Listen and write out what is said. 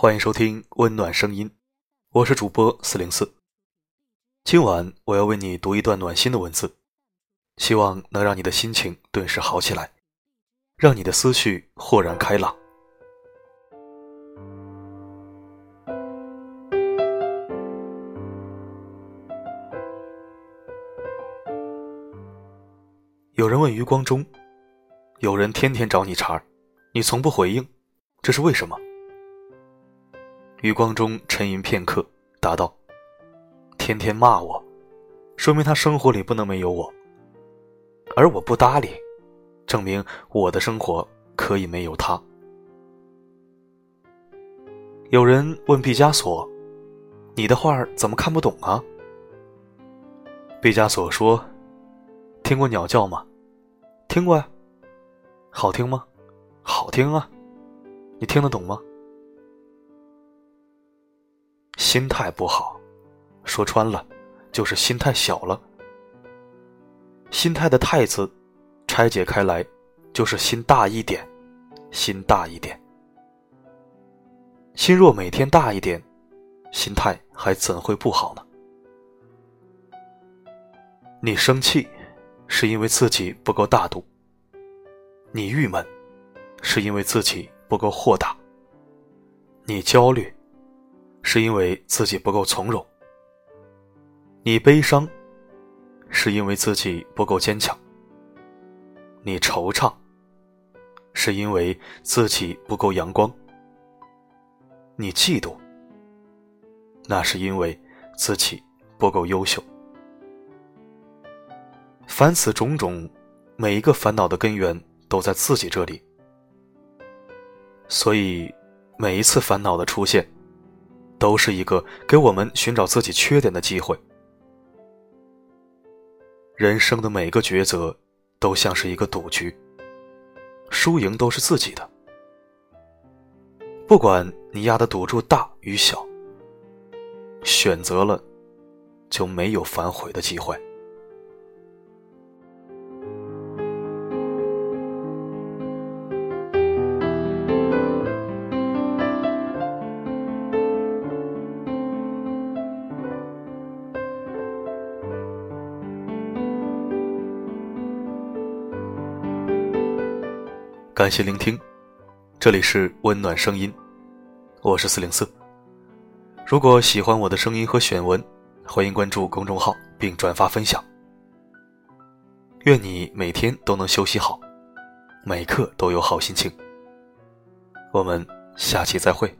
欢迎收听温暖声音，我是主播四零四。今晚我要为你读一段暖心的文字，希望能让你的心情顿时好起来，让你的思绪豁然开朗。有人问余光中，有人天天找你茬儿，你从不回应，这是为什么？余光中沉吟片刻，答道：“天天骂我，说明他生活里不能没有我；而我不搭理，证明我的生活可以没有他。”有人问毕加索：“你的画怎么看不懂啊？”毕加索说：“听过鸟叫吗？听过呀。好听吗？好听啊。你听得懂吗？”心态不好，说穿了，就是心太小了。心态的“态”字，拆解开来，就是心大一点，心大一点。心若每天大一点，心态还怎会不好呢？你生气，是因为自己不够大度；你郁闷，是因为自己不够豁达；你焦虑。是因为自己不够从容，你悲伤，是因为自己不够坚强；你惆怅，是因为自己不够阳光；你嫉妒，那是因为自己不够优秀。凡此种种，每一个烦恼的根源都在自己这里，所以每一次烦恼的出现。都是一个给我们寻找自己缺点的机会。人生的每个抉择，都像是一个赌局，输赢都是自己的。不管你压的赌注大与小，选择了，就没有反悔的机会。感谢聆听，这里是温暖声音，我是四零四。如果喜欢我的声音和选文，欢迎关注公众号并转发分享。愿你每天都能休息好，每刻都有好心情。我们下期再会。